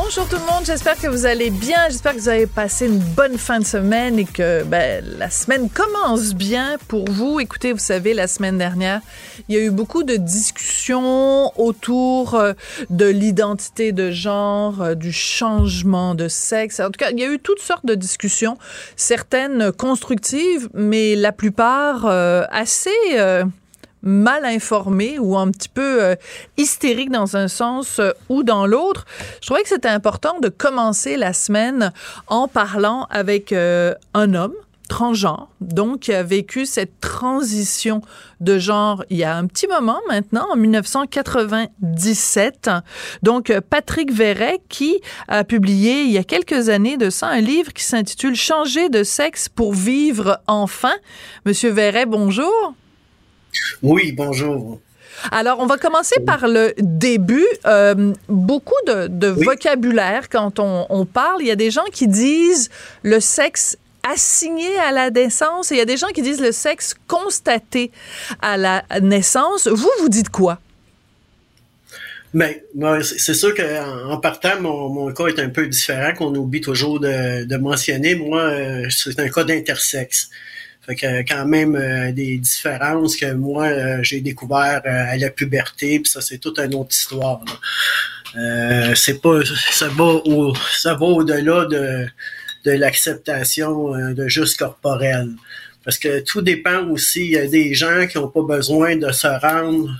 Bonjour tout le monde, j'espère que vous allez bien, j'espère que vous avez passé une bonne fin de semaine et que ben, la semaine commence bien pour vous. Écoutez, vous savez, la semaine dernière, il y a eu beaucoup de discussions autour euh, de l'identité de genre, euh, du changement de sexe. En tout cas, il y a eu toutes sortes de discussions, certaines constructives, mais la plupart euh, assez mal informé ou un petit peu euh, hystérique dans un sens euh, ou dans l'autre. Je trouvais que c'était important de commencer la semaine en parlant avec euh, un homme transgenre, donc qui a vécu cette transition de genre il y a un petit moment maintenant, en 1997. Donc Patrick Verret qui a publié il y a quelques années de ça un livre qui s'intitule Changer de sexe pour vivre enfin. Monsieur Verret, bonjour. Oui, bonjour. Alors, on va commencer par le début. Euh, beaucoup de, vocabulaire quand on, parle. Il y a des gens qui disent le sexe assigné à la naissance et il y a des gens qui disent le sexe constaté à la naissance. Vous, vous dites quoi? Mais ben, c'est sûr qu'en partant, mon, cas est un peu différent, qu'on oublie toujours de, mentionner. Moi, euh, c'est un cas d'intersexe. Fait que quand même euh, des différences que moi euh, j'ai découvert euh, à la puberté, puis ça c'est toute une autre histoire. c'est pas ça va au, ça va au-delà de, de l'acceptation de juste corporel. Parce que tout dépend aussi, il y a des gens qui n'ont pas besoin de se rendre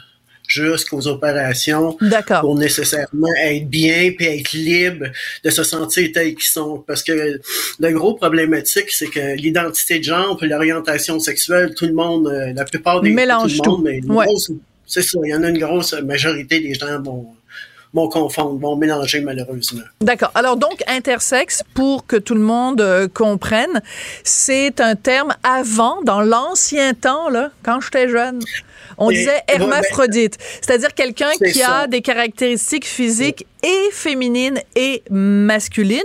jusqu'aux opérations pour nécessairement être bien puis être libre de se sentir tels qu'ils sont. Parce que le gros problématique, c'est que l'identité de genre puis l'orientation sexuelle, tout le monde, euh, la plupart des Mélange tout, le monde, c'est ça, il y en a une grosse majorité des gens vont vont confondre, vont mélanger malheureusement. D'accord. Alors donc intersexe, pour que tout le monde euh, comprenne, c'est un terme avant, dans l'ancien temps là, quand j'étais jeune. On disait hermaphrodite, c'est-à-dire quelqu'un qui a des caractéristiques physiques et féminine et masculine,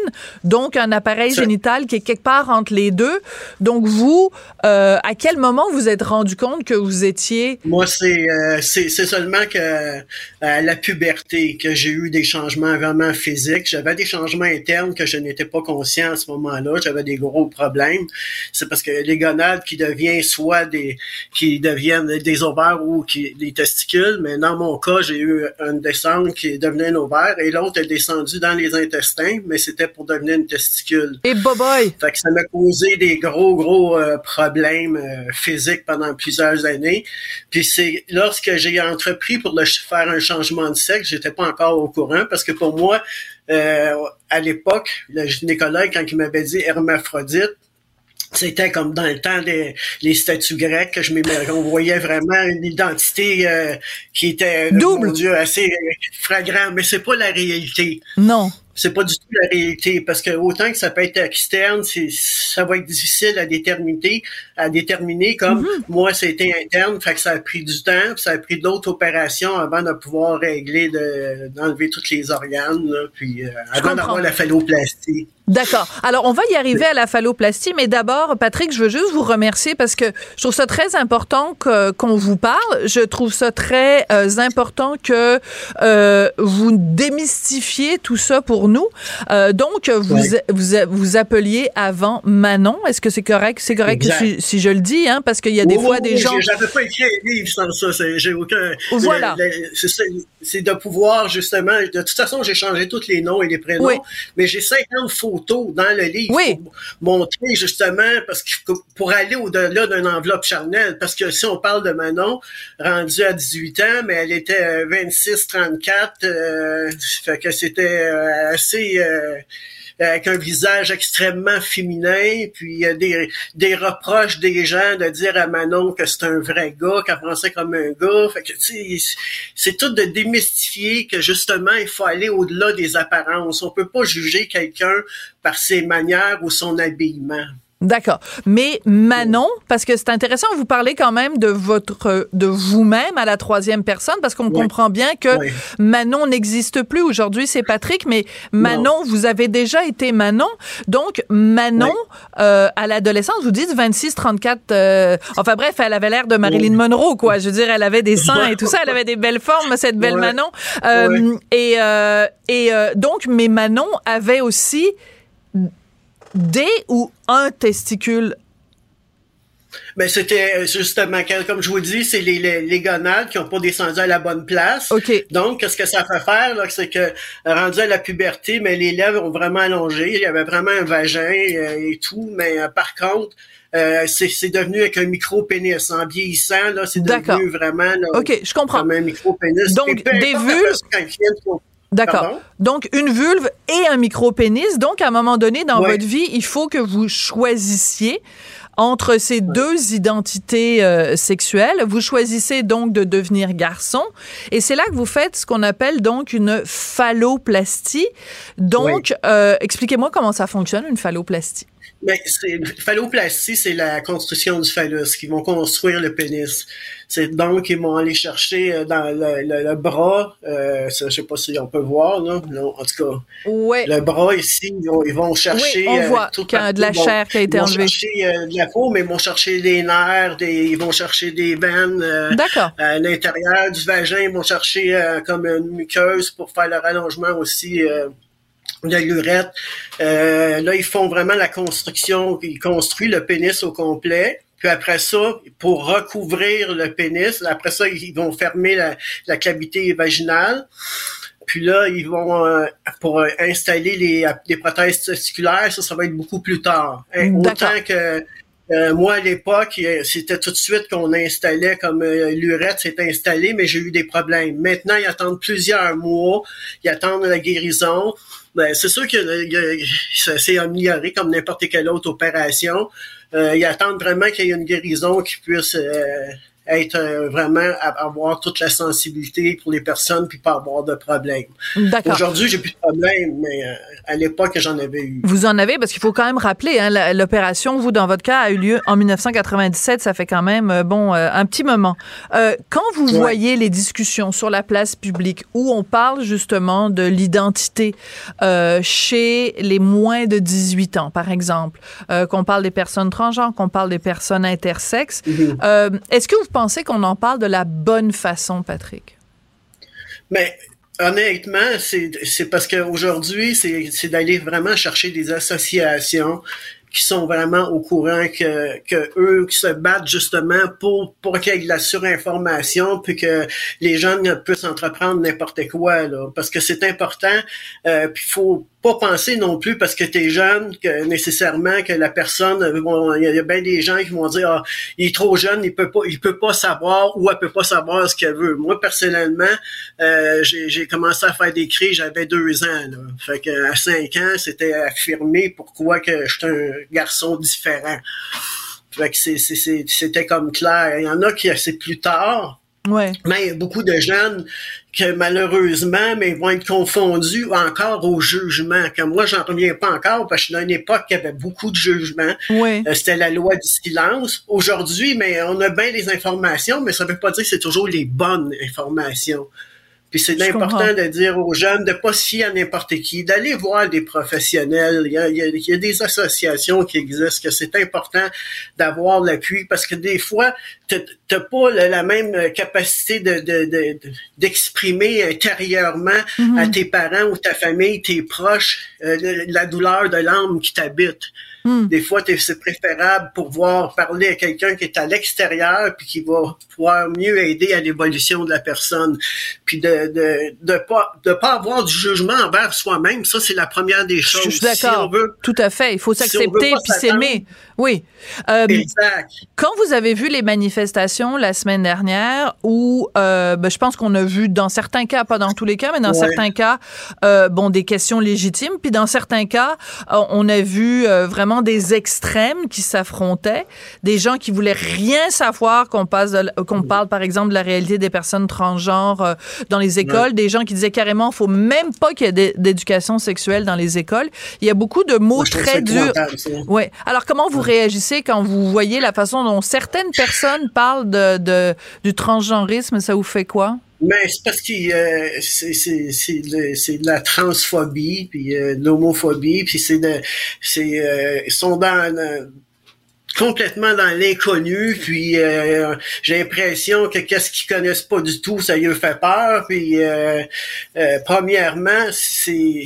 donc un appareil génital qui est quelque part entre les deux. Donc vous, euh, à quel moment vous êtes rendu compte que vous étiez Moi, c'est euh, c'est seulement que à la puberté que j'ai eu des changements vraiment physiques. J'avais des changements internes que je n'étais pas conscient à ce moment-là. J'avais des gros problèmes. C'est parce que les gonades qui deviennent soit des qui deviennent des ovaires ou qui des testicules, mais dans mon cas, j'ai eu une descente qui devenait un ovaire et l'autre est descendu dans les intestins, mais c'était pour devenir une testicule. Et boboy! Fait que ça m'a causé des gros, gros euh, problèmes euh, physiques pendant plusieurs années. Puis c'est lorsque j'ai entrepris pour le, faire un changement de sexe, j'étais pas encore au courant parce que pour moi, euh, à l'époque, le gynécologue, quand il m'avait dit hermaphrodite, c'était comme dans le temps des les statues grecques que je on voyait vraiment une identité euh, qui était euh, double. Dieu assez flagrant mais c'est pas la réalité. Non c'est pas du tout la réalité parce que autant que ça peut être externe, c'est ça va être difficile à déterminer, à déterminer comme mm-hmm. moi c'était interne, fait que ça a pris du temps, ça a pris d'autres opérations avant de pouvoir régler de d'enlever tous les organes puis euh, avant d'avoir la phalloplastie. D'accord. Alors, on va y arriver à la phalloplastie, mais d'abord, Patrick, je veux juste vous remercier parce que je trouve ça très important qu'on vous parle. Je trouve ça très euh, important que euh, vous démystifiez tout ça pour nous. Euh, donc, vous, vous, vous appeliez avant Manon. Est-ce que c'est correct? C'est correct si, je le dis, hein? Parce qu'il y a des fois des gens. J'avais pas écrit un livre sans ça. J'ai aucun. Voilà. C'est de pouvoir, justement. De toute façon, j'ai changé tous les noms et les prénoms. Mais j'ai 50 photos dans le livre pour montrer, justement, parce que pour aller au-delà d'une enveloppe charnelle. Parce que si on parle de Manon, rendue à 18 ans, mais elle était 26, 34, euh, fait que c'était euh, euh, avec un visage extrêmement féminin, puis a des, des reproches des gens de dire à Manon que c'est un vrai gars, qu'elle pensait comme un gars. Fait que, c'est tout de démystifier que justement, il faut aller au-delà des apparences. On peut pas juger quelqu'un par ses manières ou son habillement. D'accord. Mais Manon, parce que c'est intéressant, vous parlez quand même de votre, de vous-même à la troisième personne, parce qu'on comprend bien que Manon n'existe plus. Aujourd'hui, c'est Patrick, mais Manon, vous avez déjà été Manon. Donc, Manon, euh, à l'adolescence, vous dites 26, 34, euh, enfin bref, elle avait l'air de Marilyn Monroe, quoi. Je veux dire, elle avait des seins et tout ça, elle avait des belles formes, cette belle Manon. Euh, et, et donc, mais Manon avait aussi des ou un testicule? Ben c'était euh, justement comme je vous dis, c'est les, les, gonades qui ont pas descendu à la bonne place. Ok. Donc qu'est-ce que ça fait faire là, c'est que rendu à la puberté, mais les lèvres ont vraiment allongé, il y avait vraiment un vagin euh, et tout, mais euh, par contre c'est devenu avec un micro-pénis. En vieillissant, là, c'est devenu vraiment là, OK, je comprends. comme un micro-pénis. Donc, des vulves... D'accord. Donc, une vulve et un micro-pénis. Donc, à un moment donné, dans votre vie, il faut que vous choisissiez entre ces deux identités euh, sexuelles. Vous choisissez donc de devenir garçon. Et c'est là que vous faites ce qu'on appelle donc une phalloplastie. Donc, euh, expliquez-moi comment ça fonctionne, une phalloplastie. Mais c'est phalloplastie, c'est la construction du phallus, qui vont construire le pénis. C'est donc ils vont aller chercher euh, dans le, bras, euh, je sais pas si on peut voir là, non, en tout cas. Ouais. Le bras ici, ils vont, chercher. Oui, on voit euh, qu'il y a de la chair qui a été enlevée. Ils vont chercher euh, de la peau, mais ils vont chercher des nerfs, des, ils vont chercher des veines. D'accord. À l'intérieur du vagin, ils vont chercher comme une muqueuse pour faire le rallongement aussi de l'urètre. Euh, là, ils font vraiment la construction, ils construisent le pénis au complet. Puis après ça, pour recouvrir le pénis, après ça, ils vont fermer la, la cavité vaginale. Puis là, ils vont euh, pour installer les, les prothèses testiculaires, ça, ça va être beaucoup plus tard. Hein, autant que euh, moi, à l'époque, c'était tout de suite qu'on installait comme euh, l'urette s'est installée, mais j'ai eu des problèmes. Maintenant, ils attendent plusieurs mois, ils attendent la guérison. Ben, c'est sûr que ça s'est amélioré comme n'importe quelle autre opération. Euh, ils attendent vraiment qu'il y ait une guérison qui puisse euh, être euh, vraiment avoir toute la sensibilité pour les personnes puis pas avoir de problème. Aujourd'hui, j'ai plus de problème, mais euh, à l'époque, j'en avais eu. Vous en avez parce qu'il faut quand même rappeler, hein, l'opération, vous dans votre cas, a eu lieu en 1997. Ça fait quand même euh, bon un petit moment. quand vous voyez les discussions sur la place publique où on parle justement de l'identité chez les moins de 18 ans, par exemple, qu'on parle des personnes transgenres, qu'on parle des personnes intersexes, mm-hmm. est-ce que vous pensez qu'on en parle de la bonne façon, Patrick? Mais honnêtement, c'est parce qu'aujourd'hui, c'est d'aller vraiment chercher des associations qui sont vraiment au courant que, que eux qui se battent justement pour pour qu'il y ait de la surinformation puis que les ne puissent entreprendre n'importe quoi là parce que c'est important euh, puis faut pas penser non plus parce que tu jeune que nécessairement que la personne il y, a bien des gens qui vont dire ah, il est trop jeune il peut pas il peut pas savoir ou elle peut pas savoir ce qu'elle veut. Moi personnellement euh, j'ai commencé à faire des cris j'avais deux ans là. fait que à cinq ans c'était affirmé pourquoi que je suis un garçon différent. Fait que c'était comme clair. Il y en a qui c'est plus tard Ouais. Mais il y a beaucoup de jeunes que malheureusement, mais vont être confondus encore au jugement. Comme moi, j'en reviens pas encore parce que je suis dans une époque qui avait beaucoup de jugements. Ouais. Euh, c'était la loi du silence. Aujourd'hui, mais on a bien les informations, mais ça veut pas dire que c'est toujours les bonnes informations. Puis c'est important de dire aux jeunes de pas se fier à n'importe qui, d'aller voir des professionnels. Il y, a, il y a, des associations qui existent, que c'est important d'avoir l'appui parce que des fois, t'as pas la, même capacité de, d'exprimer intérieurement à mm-hmm. tes parents ou ta famille, tes proches, euh, la douleur de l'âme qui t'habite. Hmm. Des fois, c'est préférable pour voir parler à quelqu'un qui est à l'extérieur puis qui va pouvoir mieux aider à l'évolution de la personne. Puis de de de pas de pas avoir du jugement envers soi-même, ça c'est la première des choses. Je suis d'accord. Tout à fait. Il faut s'accepter puis s'aimer. Oui. Euh, exact. Quand vous avez vu les manifestations la semaine dernière, où euh, ben, je pense qu'on a vu dans certains cas, pas dans tous les cas, mais dans certains cas, euh, bon, des questions légitimes, puis dans certains cas, on a vu euh, vraiment des extrêmes qui s'affrontaient, des gens qui voulaient rien savoir qu'on passe, qu'on parle par exemple de la réalité des personnes transgenres euh, dans les écoles, des gens qui disaient carrément, faut même pas qu'il y ait d'éducation sexuelle dans les écoles. Il y a beaucoup de mots très durs. Ouais. Alors comment vous réagissez quand vous voyez la façon dont certaines personnes parlent de, de du transgenrisme? Ça vous fait quoi? Mais c'est parce que euh, c'est de la transphobie, puis euh, de l'homophobie, puis c'est de euh, ils sont dans complètement dans l'inconnu, puis euh, j'ai l'impression que qu'est-ce qu'ils connaissent pas du tout, ça lui fait peur. Puis euh, euh, premièrement, c'est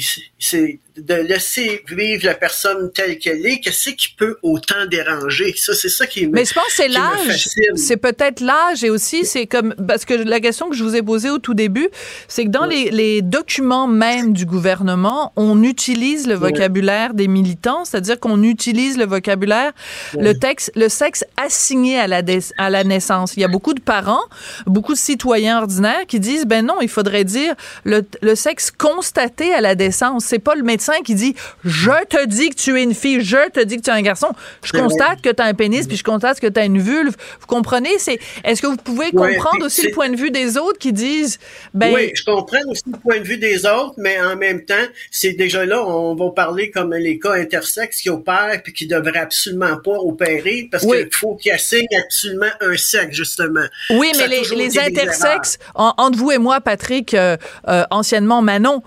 de laisser vivre la personne telle qu'elle est, qu'est-ce qui peut autant déranger? Ça, c'est ça qui me Mais je pense que c'est l'âge. C'est peut-être l'âge et aussi c'est comme parce que la question que je vous ai posée au tout début, c'est que dans les, les, documents même du gouvernement, on utilise le vocabulaire des militants, c'est-à-dire qu'on utilise le vocabulaire, le texte, le sexe assigné à la à la naissance. Il y a beaucoup de parents, beaucoup de citoyens ordinaires qui disent ben non, il faudrait dire le, le sexe constaté à la naissance. C'est pas le médecin qui dit Je te dis que tu es une fille, je te dis que tu es un garçon. Je constate que tu as un pénis, puis je constate que tu as une vulve. Vous comprenez? C'est, est-ce que vous pouvez comprendre aussi le point de vue des autres qui disent ben, Oui, je comprends aussi le point de vue des autres, mais en même temps, c'est déjà là, on va parler comme les cas intersexes qui opèrent puis qui devraient absolument pas opérer parce qu'il faut qu'ils assignent absolument un sexe, justement. Oui, mais les, les intersexes, entre vous et moi, Patrick, euh, euh, anciennement Manon,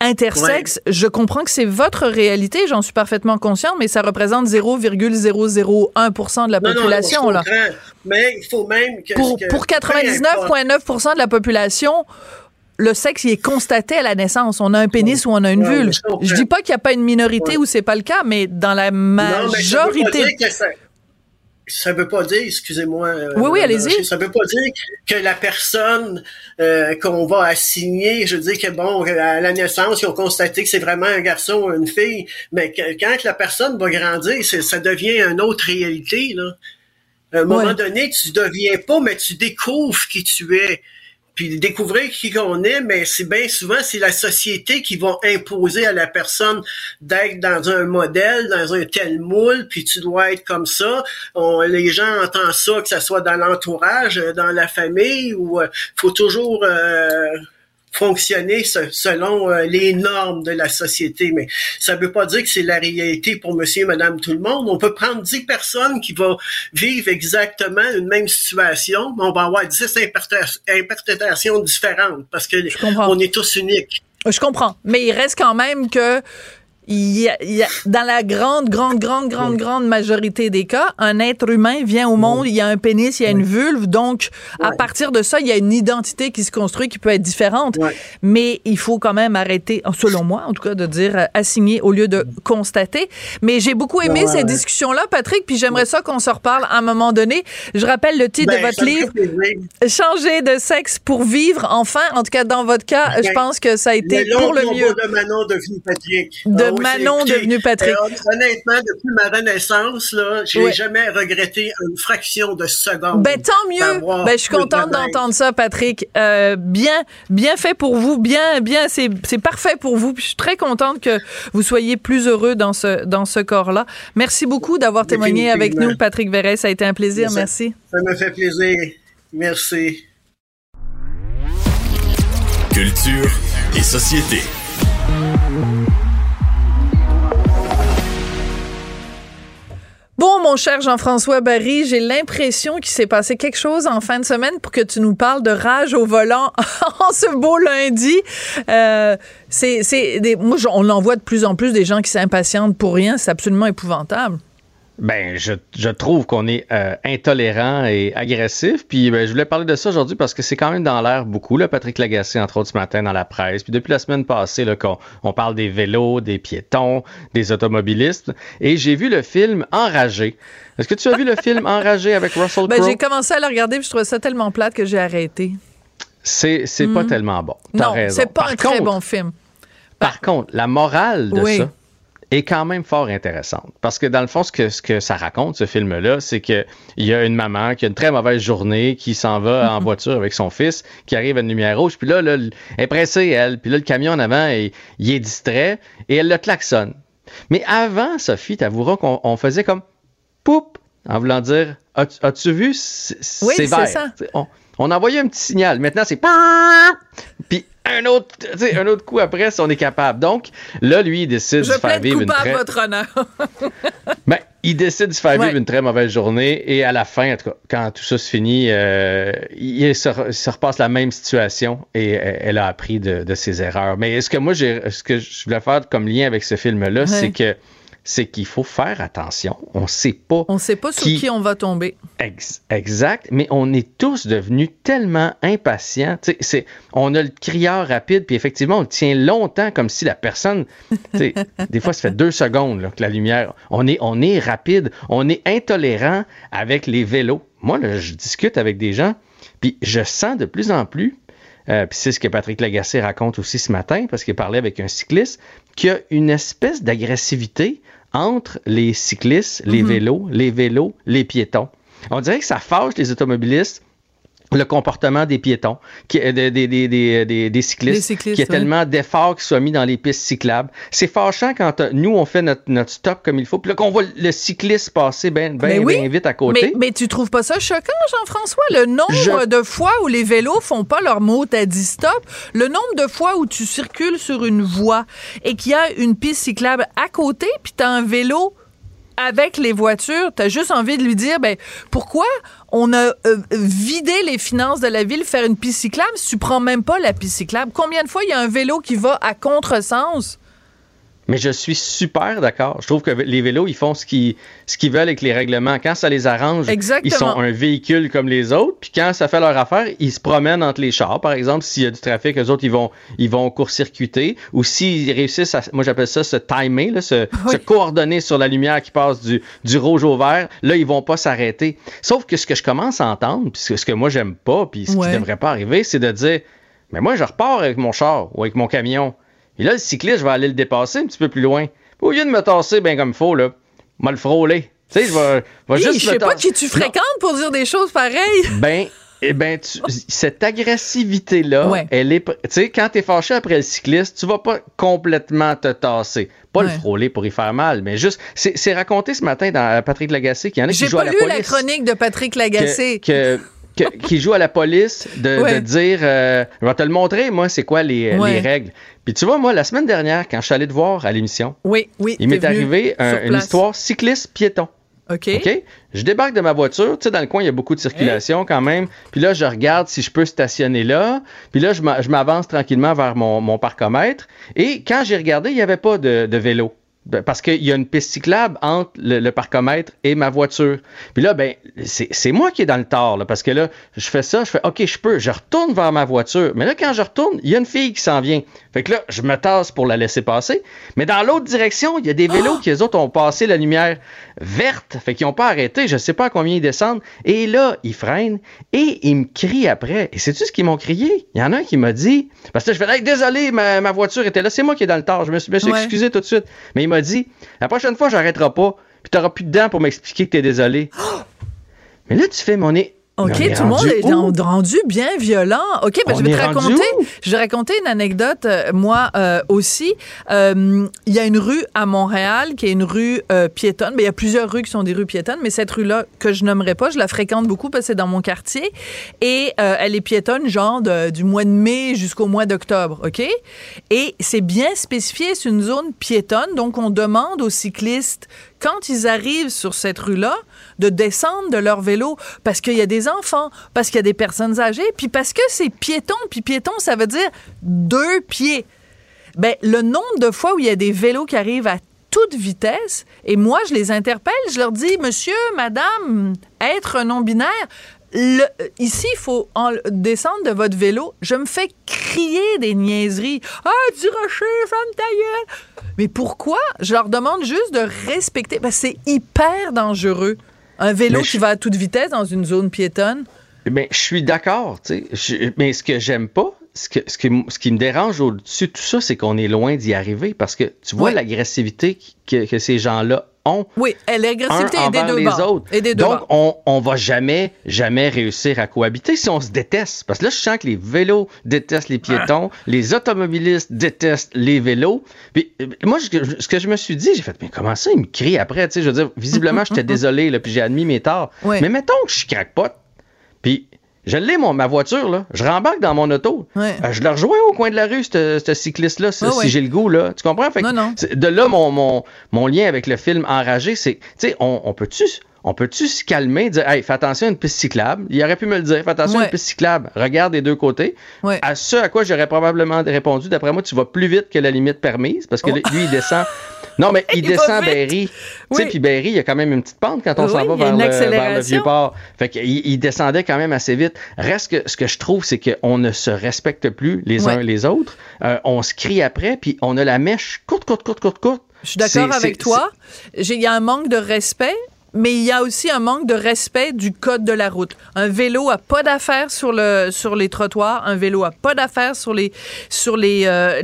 intersexe, je comprends que c'est votre réalité, j'en suis parfaitement conscient, mais ça représente 0,001 de la population. là. Mais il faut même que... Pour, pour 99,9% de la population, le sexe il est constaté à la naissance. On a un pénis ou on a une vulve. Je, dis pas qu'il n'y a pas une minorité où c'est pas le cas, mais dans la majorité ça veut pas dire, excusez-moi. Euh, oui, oui, allez-y. Ça veut pas dire que la personne euh, qu'on va assigner, je dis que bon, à la naissance, ils ont constaté que c'est vraiment un garçon ou une fille, mais quand la personne va grandir, ça devient une autre réalité. Là. À un moment donné, tu deviens pas, mais tu découvres qui tu es puis découvrir qui qu'on est, mais c'est bien souvent c'est la société qui va imposer à la personne d'être dans un modèle, dans un tel moule, puis tu dois être comme ça. les gens entendent ça, que ce soit dans l'entourage, dans la famille, ou euh, faut toujours euh, fonctionner selon euh, les normes de la société. Mais ça ne veut pas dire que c'est la réalité pour monsieur, madame, tout le monde. On peut prendre 10 personnes qui vont vivre exactement une même situation, mais on va avoir 10 interprétations différentes parce que on est tous uniques. Je comprends. Mais il reste quand même que il y, a, il y a, dans la grande, grande, grande, grande, grande majorité des cas, un être humain vient au monde, il y a un pénis, il y a une vulve, donc à partir de ça, il y a une identité qui se construit qui peut être différente. Mais il faut quand même arrêter, selon moi, en tout cas, de dire euh, assigner au lieu de constater. Mais j'ai beaucoup aimé ces discussions-là, Patrick, puis j'aimerais ça qu'on se reparle à un moment donné. Je rappelle le titre de ben, votre livre, Changer de sexe pour vivre. Enfin, en tout cas, dans votre cas, je ben, pense que ça a été pour le mieux. De Manon devenu Patrick. De Manon devenu Patrick. honnêtement, depuis ma renaissance, là, j'ai jamais regretté une fraction de seconde. Ben tant mieux. Ben je suis contente d'entendre ça, Patrick. Euh, bien, bien fait pour vous. Bien, bien, c'est parfait pour vous. Puis je suis très contente que vous soyez plus heureux dans ce dans ce corps-là. Merci beaucoup d'avoir témoigné avec nous, Patrick Verret. Ça a été un plaisir. Merci. Ça me fait plaisir. Merci. Culture et société. Mon cher Jean-François Barry, j'ai l'impression qu'il s'est passé quelque chose en fin de semaine pour que tu nous parles de rage au volant en ce beau lundi. Euh, c'est, des, moi, on en voit de plus en plus des gens qui s'impatientent pour rien. C'est absolument épouvantable. Ben, je, je trouve qu'on est euh, intolérant et agressif. Puis, ben, je voulais parler de ça aujourd'hui parce que c'est quand même dans l'air beaucoup. Là, Patrick Lagacé, entre autres, ce matin dans la presse. Puis, depuis la semaine passée, là, qu'on on parle des vélos, des piétons, des automobilistes. Et j'ai vu le film Enragé. Est-ce que tu as vu le film Enragé avec Russell Ben, Crowe? j'ai commencé à le regarder puis je trouvais ça tellement plate que j'ai arrêté. C'est, c'est pas tellement bon. T'as non, raison. c'est pas Par un très bon film. Par contre, la morale de Oui. ça est quand même fort intéressante. Parce que dans le fond, ce que, ce que ça raconte, ce film-là, c'est qu'il y a une maman qui a une très mauvaise journée, qui s'en va en voiture avec son fils, qui arrive à une lumière rouge, puis là, là, elle est pressée, elle, puis là, le camion en avant, il, il est distrait, et elle le klaxonne. Mais avant, Sophie, t'avoueras qu'on on faisait comme poup, en voulant dire As- As-tu vu C'est Oui, vert. ça. On envoyait un petit signal. Maintenant, c'est puis un autre, un autre coup après, si on est capable. Donc, là, lui, il décide Je de faire vivre une très... votre honneur. Ben, il décide de se faire Ouais. vivre une très mauvaise journée et à la fin, en tout cas, quand tout ça se finit, euh, il se, re- se repasse la même situation et euh, elle a appris de, de ses erreurs. Mais ce que moi, j'ai, ce que je voulais faire comme lien avec ce film-là, c'est que c'est qu'il faut faire attention. On sait pas. On sait pas sur Qui- qui on va tomber. Ex- exact, mais on est tous devenus tellement impatients. C'est, on a le crieur rapide, puis effectivement, on le tient longtemps comme si la personne. des fois, ça fait deux secondes là, que la lumière. On est, on est rapide, on est intolérant avec les vélos. Moi, là, je discute avec des gens, puis je sens de plus en plus. euh, puis c'est ce que Patrick Lagacé raconte aussi ce matin, parce qu'il parlait avec un cycliste, qu'il y a une espèce d'agressivité entre les cyclistes, les vélos, les vélos, les piétons. On dirait que ça fâche les automobilistes le comportement des piétons, qui, euh, des, des, des, des, des- des cyclistes, qui est tellement d'efforts qui soient mis dans les pistes cyclables. C'est fâchant quand euh, nous, on fait notre, notre stop comme il faut, puis là qu'on voit le cycliste passer bien ben, oui, ben vite à côté. Mais, mais tu trouves pas ça choquant, Jean-François? Le nombre Je- de fois où les vélos font pas leur mot à dit stop, le nombre de fois où tu circules sur une voie et qu'il y a une piste cyclable à côté, puis tu as un vélo avec les voitures, tu as juste envie de lui dire, ben, pourquoi on a euh, vidé les finances de la ville faire une piste cyclable tu prends même pas la piste? Combien de fois il y a un vélo qui va à contresens? Mais je suis super d'accord. Je trouve que les vélos, ils font ce qu'ils ce qu'ils veulent avec les règlements. Quand ça les arrange, Exactement. ils sont un véhicule comme les autres. Puis quand ça fait leur affaire, ils se promènent entre les chars. Par exemple, s'il y a du trafic, eux autres, ils vont, ils vont court-circuiter. Ou s'ils réussissent à, moi j'appelle ça se timer, là, se, Oui. se coordonner sur la lumière qui passe du, du rouge au vert, là, ils vont pas s'arrêter. Sauf que ce que je commence à entendre, puis ce ce que moi j'aime pas, puis ce Ouais. qui devrait pas arriver, c'est de dire, mais moi, je repars avec mon char ou avec mon camion. Et là, le cycliste, je vais aller le dépasser un petit peu plus loin. Puis au lieu de me tasser bien comme il faut, là, moi le frôler. Tu sais, je vais, je vais juste je me sais pas qui tu Non. fréquentes pour dire des choses pareilles. Ben, eh ben, tu- cette agressivité-là, Ouais. elle est. Tu sais, quand t'es fâché après le cycliste, tu vas pas complètement te tasser. Pas le frôler pour y faire mal, mais juste. C'est raconté ce matin dans Patrick Lagacé qu'il y en a qui J'ai jouent pas à la lu la chronique de Patrick Lagacé. que, que- que- qui joue à la police de, Ouais. de dire euh, je vais te le montrer moi c'est quoi les, Ouais. les règles puis tu vois moi la semaine dernière quand je suis allé te voir à l'émission Oui, oui. il m'est arrivé un- une histoire cycliste piéton OK. OK? Je débarque de ma voiture, tu sais, dans le coin, il y a beaucoup de circulation quand même. Puis là, je regarde si je peux stationner là. Puis là, je m'a- je m'avance tranquillement vers mon, mon parcomètre. Et quand j'ai regardé, il n'y avait pas de, de vélo. Ben, Parce qu'il y a une piste cyclable entre le, le parcomètre et ma voiture. Puis là, ben, c'est moi qui est dans le tort, là, parce que là, je fais ça, je fais OK, je peux, je retourne vers ma voiture. Mais là, quand je retourne, il y a une fille qui s'en vient. Fait que là, je me tasse pour la laisser passer. Mais dans l'autre direction, il y a des vélos qui, eux autres, ont passé la lumière verte. Fait qu'ils n'ont pas arrêté. Je sais pas à combien ils descendent. Et là, ils freinent et ils me crient après. Et sais-tu ce qu'ils m'ont crié? Il y en a un qui m'a dit, parce que je fais, Hey, désolé, ma, ma voiture était là. C'est moi qui est dans le tort. Je me suis, me suis Ouais. excusé tout de suite. Mais il m'a dit, la prochaine fois, j'arrêterai pas. Puis t'auras plus de dents pour m'expliquer que t'es désolé. Mais là, tu fais, mon nez. OK, Mais on est tout le monde est où? rendu bien violent. OK, ben, je vais te raconter. Je vais raconter une anecdote, euh, moi euh, aussi. Euh, Il y a une rue à Montréal qui est une rue euh, piétonne. Ben, Il y a plusieurs rues qui sont des rues piétonnes, mais cette rue-là, que je nommerai pas, je la fréquente beaucoup parce que c'est dans mon quartier. Et euh, elle est piétonne, genre de- du mois de mai jusqu'au mois d'octobre. OK? Et c'est bien spécifié, c'est une zone piétonne. Donc, on demande aux cyclistes, quand ils arrivent sur cette rue-là, de descendre de leur vélo parce qu'il y a des enfants, parce qu'il y a des personnes âgées, puis parce que c'est piéton, puis piéton, ça veut dire deux pieds. Ben, le nombre de fois où il y a des vélos qui arrivent à toute vitesse. Et moi, je les interpelle, je leur dis, monsieur, madame, être non-binaire, le, ici, il faut en, descendre de votre vélo. Je me fais crier des niaiseries. Ah, du rocher, femme ta gueule. Mais pourquoi? Je leur demande juste de respecter. Parce que c'est hyper dangereux. Un vélo Mais qui va à toute vitesse dans une zone piétonne. Ben, je suis d'accord, tu sais. Mais ce que j'aime pas, ce, que, ce, qui, ce qui me dérange au-dessus de tout ça, c'est qu'on est loin d'y arriver parce que tu vois l'agressivité que, que ces gens-là ont. Oui, l'agressivité est des deux les bords. autres. Et des deux Donc, bords. on, on va jamais, jamais réussir à cohabiter si on se déteste. Parce que là, je sens que les vélos détestent les piétons, les automobilistes détestent les vélos. Puis, euh, moi, je- ce que je me suis dit, j'ai fait, mais comment ça, il me crie après? Tu sais, je veux dire, visiblement, j'étais désolé, là, puis j'ai admis mes torts. Mais mettons que je craque pas. Puis, je l'ai, mon, ma voiture, là. Je rembarque dans mon auto. Ouais. Euh, je le rejoins au coin de la rue, ce ce cycliste-là, si ouais. j'ai le goût, là. Tu comprends? Fait que Non, non. De là, mon, mon, mon lien avec le film Enragé, c'est, tu sais, on, on peut-tu on peut-tu se calmer, dire, hey, fais attention à une piste cyclable? Il aurait pu me le dire, fais attention à une piste cyclable. Regarde des deux côtés. Ouais. À ce à quoi j'aurais probablement répondu, d'après moi, tu vas plus vite que la limite permise, parce que Oh. lui, il descend. Non, mais il, Il descend. Berry. Tu sais, puis Berry, il y a quand même une petite pente quand on Oui, s'en va vers le, vers le vieux port. Fait qu'il il descendait quand même assez vite. Reste que ce que je trouve, c'est qu'on ne se respecte plus les uns les autres. Euh, on se crie après, puis on a la mèche courte, courte, courte, courte, courte. Je suis d'accord avec toi. Il y a un manque de respect, mais il y a aussi un manque de respect du code de la route. Un vélo a pas d'affaires sur le sur les trottoirs. Un vélo a pas d'affaires sur les euh,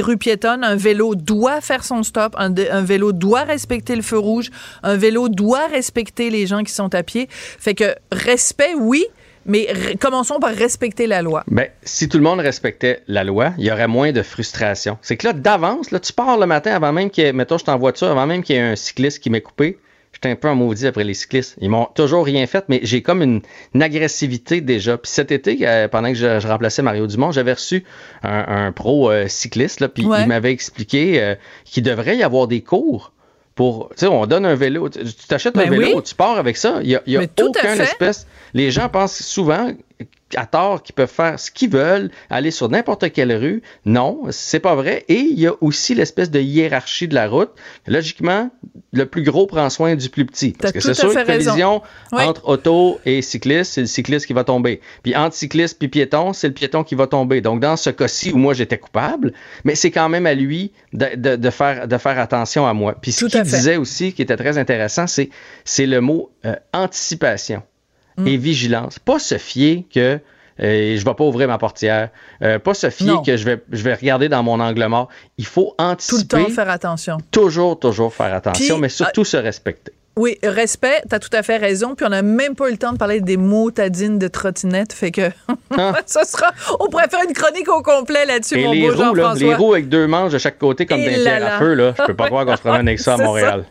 rues piétonnes. Un vélo doit faire son stop. Un, vélo doit respecter le feu rouge. Un vélo doit respecter les gens qui sont à pied. Fait que respect, oui. Mais commençons par respecter la loi. Ben, si tout le monde respectait la loi, il y aurait moins de frustration. C'est que là, d'avance, là, tu pars le matin avant même qu'il y ait, mettons, en voiture, avant même qu'il y ait un cycliste qui m'ait coupé. Un peu en maudit après les cyclistes. Ils m'ont toujours rien fait, mais j'ai comme une, une agressivité déjà. Puis cet été, euh, pendant que je, je remplaçais Mario Dumont, j'avais reçu un, un pro euh, cycliste, là, puis Ouais. il m'avait expliqué euh, qu'il devrait y avoir des cours pour. Tu sais, on donne un vélo. Tu t'achètes un Ben vélo, oui. tu pars avec ça. Il n'y a, y a aucun espèce. Les gens pensent souvent à tort qu'ils peuvent faire ce qu'ils veulent, aller sur n'importe quelle rue. Non, c'est pas vrai. Et il y a aussi l'espèce de hiérarchie de la route. Logiquement, le plus gros prend soin du plus petit. Parce que c'est sûr raison. collision Oui. entre auto et cycliste, c'est le cycliste qui va tomber. Puis entre cycliste puis piéton, c'est le piéton qui va tomber. Donc dans ce cas-ci où moi j'étais coupable, mais c'est quand même à lui de, de- de faire, de faire attention à moi. Puis ce qu'il disait aussi, qui était très intéressant, c'est, c'est le mot euh, anticipation Mm. et vigilance. Pas se fier que euh, je vais pas ouvrir ma portière, euh, pas se fier Non. que je vais, je vais regarder dans mon angle mort. Il faut Tout le anticiper, temps faire attention. toujours, toujours faire attention, Puis, mais surtout se respecter. Oui, respect, t'as tout à fait raison. Puis on n'a même pas eu le temps de parler des motadines de trottinette. Fait que Ah. ça sera. On pourrait faire une chronique au complet là-dessus, Et mon les beau Jean-François. les roues avec deux manches de chaque côté comme Et des pierres à feu, là. Je peux pas croire qu'on se promène avec ça à. Montréal.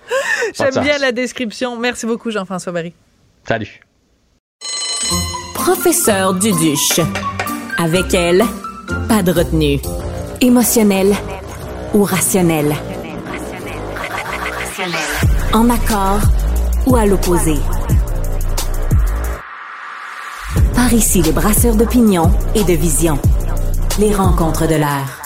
J'aime bien la description. Merci beaucoup, Jean-François Barry. Salut. Professeur Duduche. Avec elle, pas de retenue. Émotionnel ou rationnel. En accord ou à l'opposé. Par ici, les brasseurs d'opinion et de vision. Les rencontres de l'air.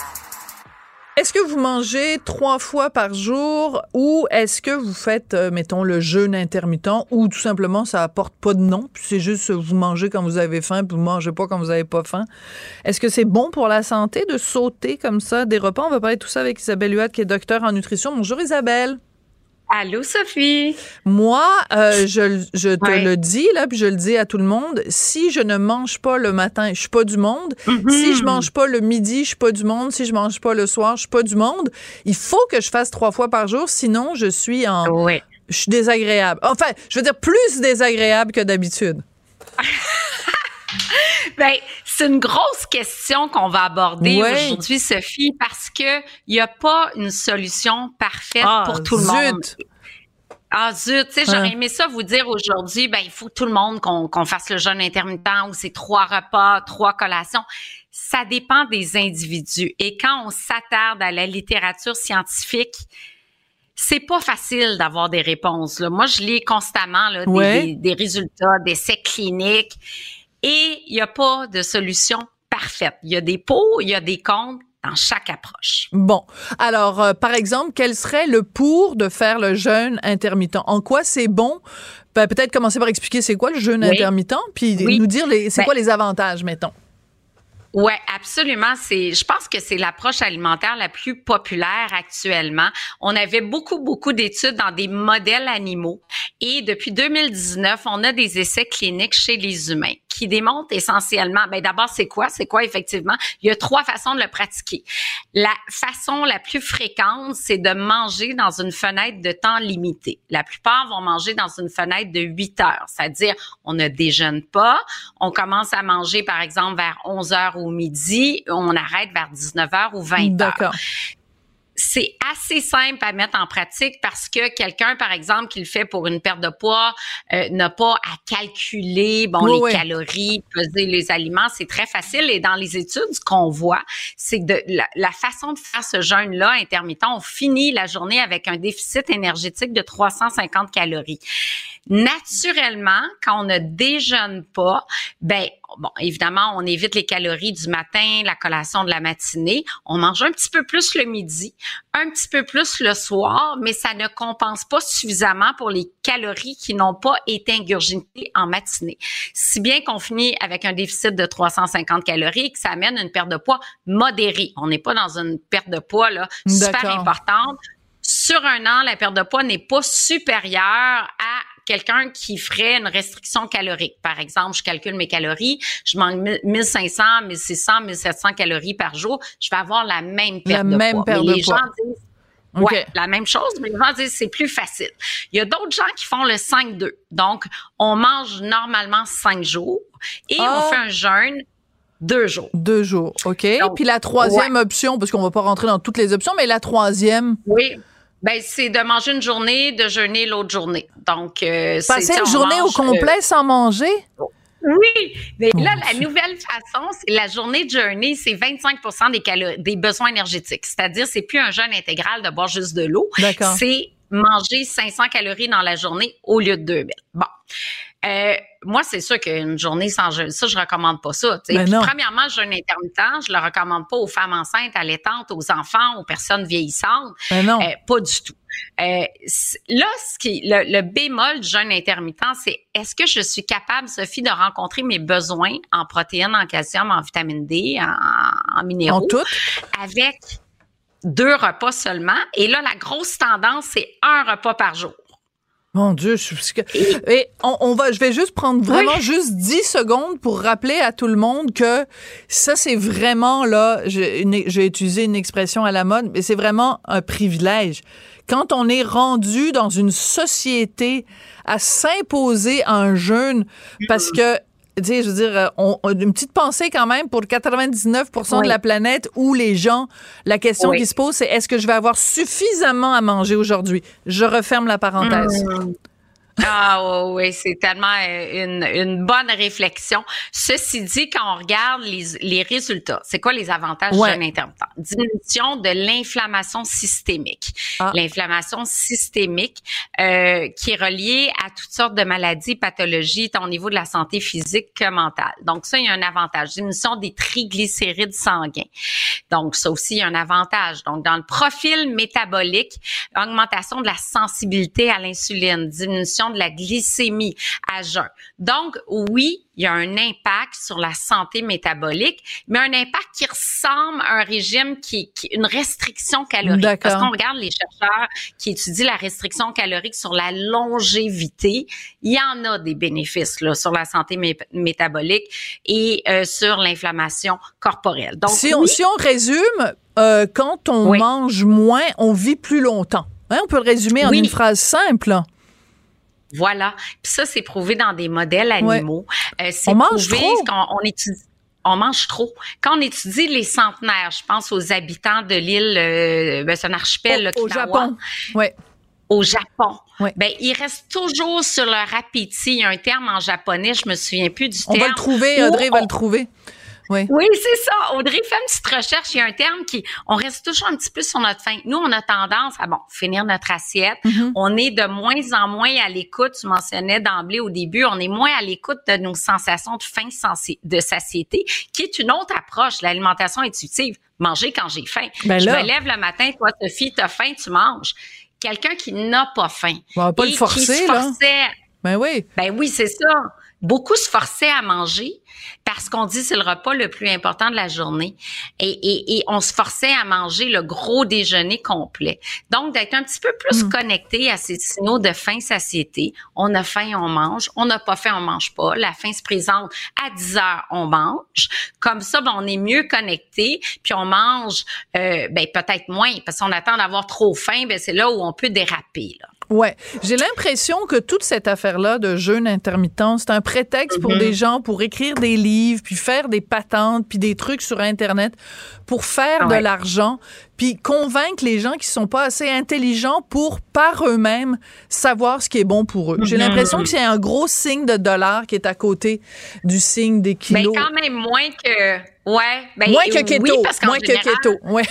Est-ce que vous mangez trois fois par jour ou est-ce que vous faites, euh, mettons, le jeûne intermittent ou tout simplement ça apporte pas de nom, puis c'est juste vous mangez quand vous avez faim, puis vous mangez pas quand vous avez pas faim? Est-ce que c'est bon pour la santé de sauter comme ça des repas? On va parler de tout ça avec Isabelle Huat, qui est docteur en nutrition. Bonjour Isabelle. Allô, Sophie? Moi, euh, je, je te Ouais. le dis, là, puis je le dis à tout le monde, si je ne mange pas le matin, je suis pas du monde. Mhm. Si je mange pas le midi, je suis pas du monde. Si je mange pas le soir, je suis pas du monde. Il faut que je fasse trois fois par jour, sinon je suis en... Je suis désagréable. Enfin, je veux dire plus désagréable que d'habitude. Ben, c'est une grosse question qu'on va aborder aujourd'hui, Sophie, parce que il n'y a pas une solution parfaite Ah, pour tout le monde. Ah zut, tu sais, j'aurais aimé ça vous dire aujourd'hui, ben il faut tout le monde qu'on fasse le jeûne intermittent ou c'est trois repas, trois collations. Ça dépend des individus. Et quand on s'attarde à la littérature scientifique, c'est pas facile d'avoir des réponses. Là. Moi, je lis constamment là, des- Ouais. des, des résultats, d'essais cliniques, et il n'y a pas de solution parfaite. Il y a des pour, il y a des contre. dans chaque approche. Bon, alors euh, par exemple, quel serait le pour de faire le jeûne intermittent? En quoi c'est bon? Ben, Peut-être commencer par expliquer c'est quoi le jeûne intermittent, puis nous dire c'est ben quoi les avantages, mettons. Oui, absolument. C'est, je pense que c'est l'approche alimentaire la plus populaire actuellement. On avait beaucoup, beaucoup d'études dans des modèles animaux et depuis 2019, on a des essais cliniques chez les humains qui démontrent essentiellement, ben d'abord, c'est quoi? C'est quoi effectivement? Il y a trois façons de le pratiquer. La façon la plus fréquente, c'est de manger dans une fenêtre de temps limité. La plupart vont manger dans une fenêtre de 8 heures, c'est-à-dire on ne déjeune pas, on commence à manger par exemple vers 11 heures au midi, on arrête vers 19h ou 20h. D'accord c'est assez simple à mettre en pratique parce que quelqu'un, par exemple, qui le fait pour une perte de poids, euh, n'a pas à calculer bon les calories, peser les aliments. C'est très facile. Et dans les études, ce qu'on voit, c'est que de, la, façon de faire ce jeûne-là intermittent, on finit la journée avec un déficit énergétique de 350 calories. Naturellement, quand on ne déjeune pas, ben bon, évidemment, on évite les calories du matin, la collation de la matinée. On mange un petit peu plus le midi, un petit peu plus le soir, mais ça ne compense pas suffisamment pour les calories qui n'ont pas été ingurgitées en matinée. Si bien qu'on finit avec un déficit de 350 calories et que ça amène une perte de poids modérée. On n'est pas dans une perte de poids là, super importante. Sur un an, la perte de poids n'est pas supérieure à quelqu'un qui ferait une restriction calorique. Par exemple, je calcule mes calories, je mange 1500, 1600, 1700 calories par jour, je vais avoir la même perte la de même poids. Perte mais de les poids. gens disent Ouais, la même chose, mais les gens disent c'est plus facile. Il y a d'autres gens qui font le 5-2. Donc, on mange normalement 5 jours et on Ah. fait un jeûne deux jours. Deux jours, OK. Donc, Puis la troisième option, parce qu'on va pas rentrer dans toutes les options, mais la troisième, Oui. Ben, c'est de manger une journée, de jeûner l'autre journée. Donc, euh, passer une journée au euh, complet sans manger? Oui, mais là, la nouvelle façon, c'est la journée de jeûner, c'est 25 des, calo- des besoins énergétiques. C'est-à-dire, c'est plus un jeûne intégral de boire juste de l'eau. D'accord. C'est manger 500 calories dans la journée au lieu de 2000. Bon. Euh, moi, c'est sûr qu'une journée sans jeûne, ça, je recommande pas ça. Ben Puis, premièrement, jeûne intermittent, je le recommande pas aux femmes enceintes, allaitantes, aux enfants, aux personnes vieillissantes. Ben non. Euh, pas du tout. Euh, là, ce qui, le, le bémol du jeûne intermittent, c'est est-ce que je suis capable, Sophie, de rencontrer mes besoins en protéines, en calcium, en vitamine D, en, en minéraux, En tout? avec deux repas seulement. Et là, la grosse tendance, c'est un repas par jour. Mon Dieu, je suis... Et on, on va, je vais juste prendre vraiment juste 10 secondes pour rappeler à tout le monde que ça, c'est vraiment, là, vais utiliser une expression à la mode, mais c'est vraiment un privilège. Quand on est rendu dans une société à s'imposer un jeûne parce que tu sais, je veux dire, euh, on, on- une petite pensée quand même pour 99% de Oui. la planète où les gens, la question Oui. qui se pose, c'est est-ce que je vais avoir suffisamment à manger aujourd'hui? Je referme la parenthèse. Ah oui, c'est tellement euh, une, une bonne réflexion. Ceci dit, quand on regarde les, les résultats, c'est quoi les avantages Ouais. du jeûne intermittent? Diminution de l'inflammation systémique. Ah. L'inflammation systémique euh, qui est reliée à toutes sortes de maladies, pathologies, tant au niveau de la santé physique que mentale. Donc ça, il y a un avantage. Diminution des triglycérides sanguins. Donc ça aussi, il y a un avantage. Donc dans le profil métabolique, augmentation de la sensibilité à l'insuline, diminution de la glycémie à jeun. Donc, oui, il y a un impact sur la santé métabolique, mais un impact qui ressemble à un régime qui, qui une restriction calorique. D'accord. Parce qu'on regarde les chercheurs qui étudient la restriction calorique sur la longévité, il y en a des bénéfices là, sur la santé mé- métabolique et euh, sur l'inflammation corporelle. Donc, si, on, si on résume, euh, quand on Oui. mange moins, on vit plus longtemps. Hein, on peut le résumer en une phrase simple. Là. Voilà. Puis ça, c'est prouvé dans des modèles animaux. Euh, c'est On mange prouvé trop. quand on étudie. On mange trop. Quand on étudie les centenaires, je pense aux habitants de l'île, euh, ben, c'est un archipel, là, Au, Japon. Ouais. au Japon. Ouais. Ben, ils restent toujours sur leur appétit. Il y a un terme en japonais, je me souviens plus du On terme. va le trouver, Audrey va on- le trouver. Oui. Oui, c'est ça. Audrey, fais une petite recherche. Il y a un terme qui, on reste toujours un petit peu sur notre faim. Nous, on a tendance à, bon, finir notre assiette. Mm-hmm. On est de moins en moins à l'écoute. Tu mentionnais d'emblée au début, on est moins à l'écoute de nos sensations de faim, de satiété, qui est une autre approche, l'alimentation intuitive. Manger quand j'ai faim. Ben je me lève le matin, toi, Sophie, t'as faim, tu manges. Quelqu'un qui n'a pas faim. On va pas et le qui forcer, se là. forçait Ben oui. ben oui, c'est ça. Beaucoup se forçaient à manger parce qu'on dit c'est le repas le plus important de la journée. Et, et, et on se forçait à manger le gros déjeuner complet. Donc, d'être un petit peu plus connecté à ces signaux de faim, satiété. On a faim, on mange. On n'a pas faim, on mange pas. La faim se présente à 10 heures, on mange. Comme ça, ben, on est mieux connecté. Puis on mange euh, ben, peut-être moins parce qu'on attend d'avoir trop faim. Ben, c'est là où on peut déraper. Là. Ouais, j'ai l'impression que toute cette affaire-là de jeûne intermittent, c'est un prétexte pour des gens pour écrire des livres, puis faire des patentes, puis des trucs sur Internet pour faire de l'argent, puis convaincre les gens qui sont pas assez intelligents pour par eux-mêmes savoir ce qui est bon pour eux. J'ai l'impression que c'est un gros signe de dollar qui est à côté du signe des Mais kilos. quand même moins que ouais, ben, moins que keto, oui, parce qu'en moins que keto. Ouais.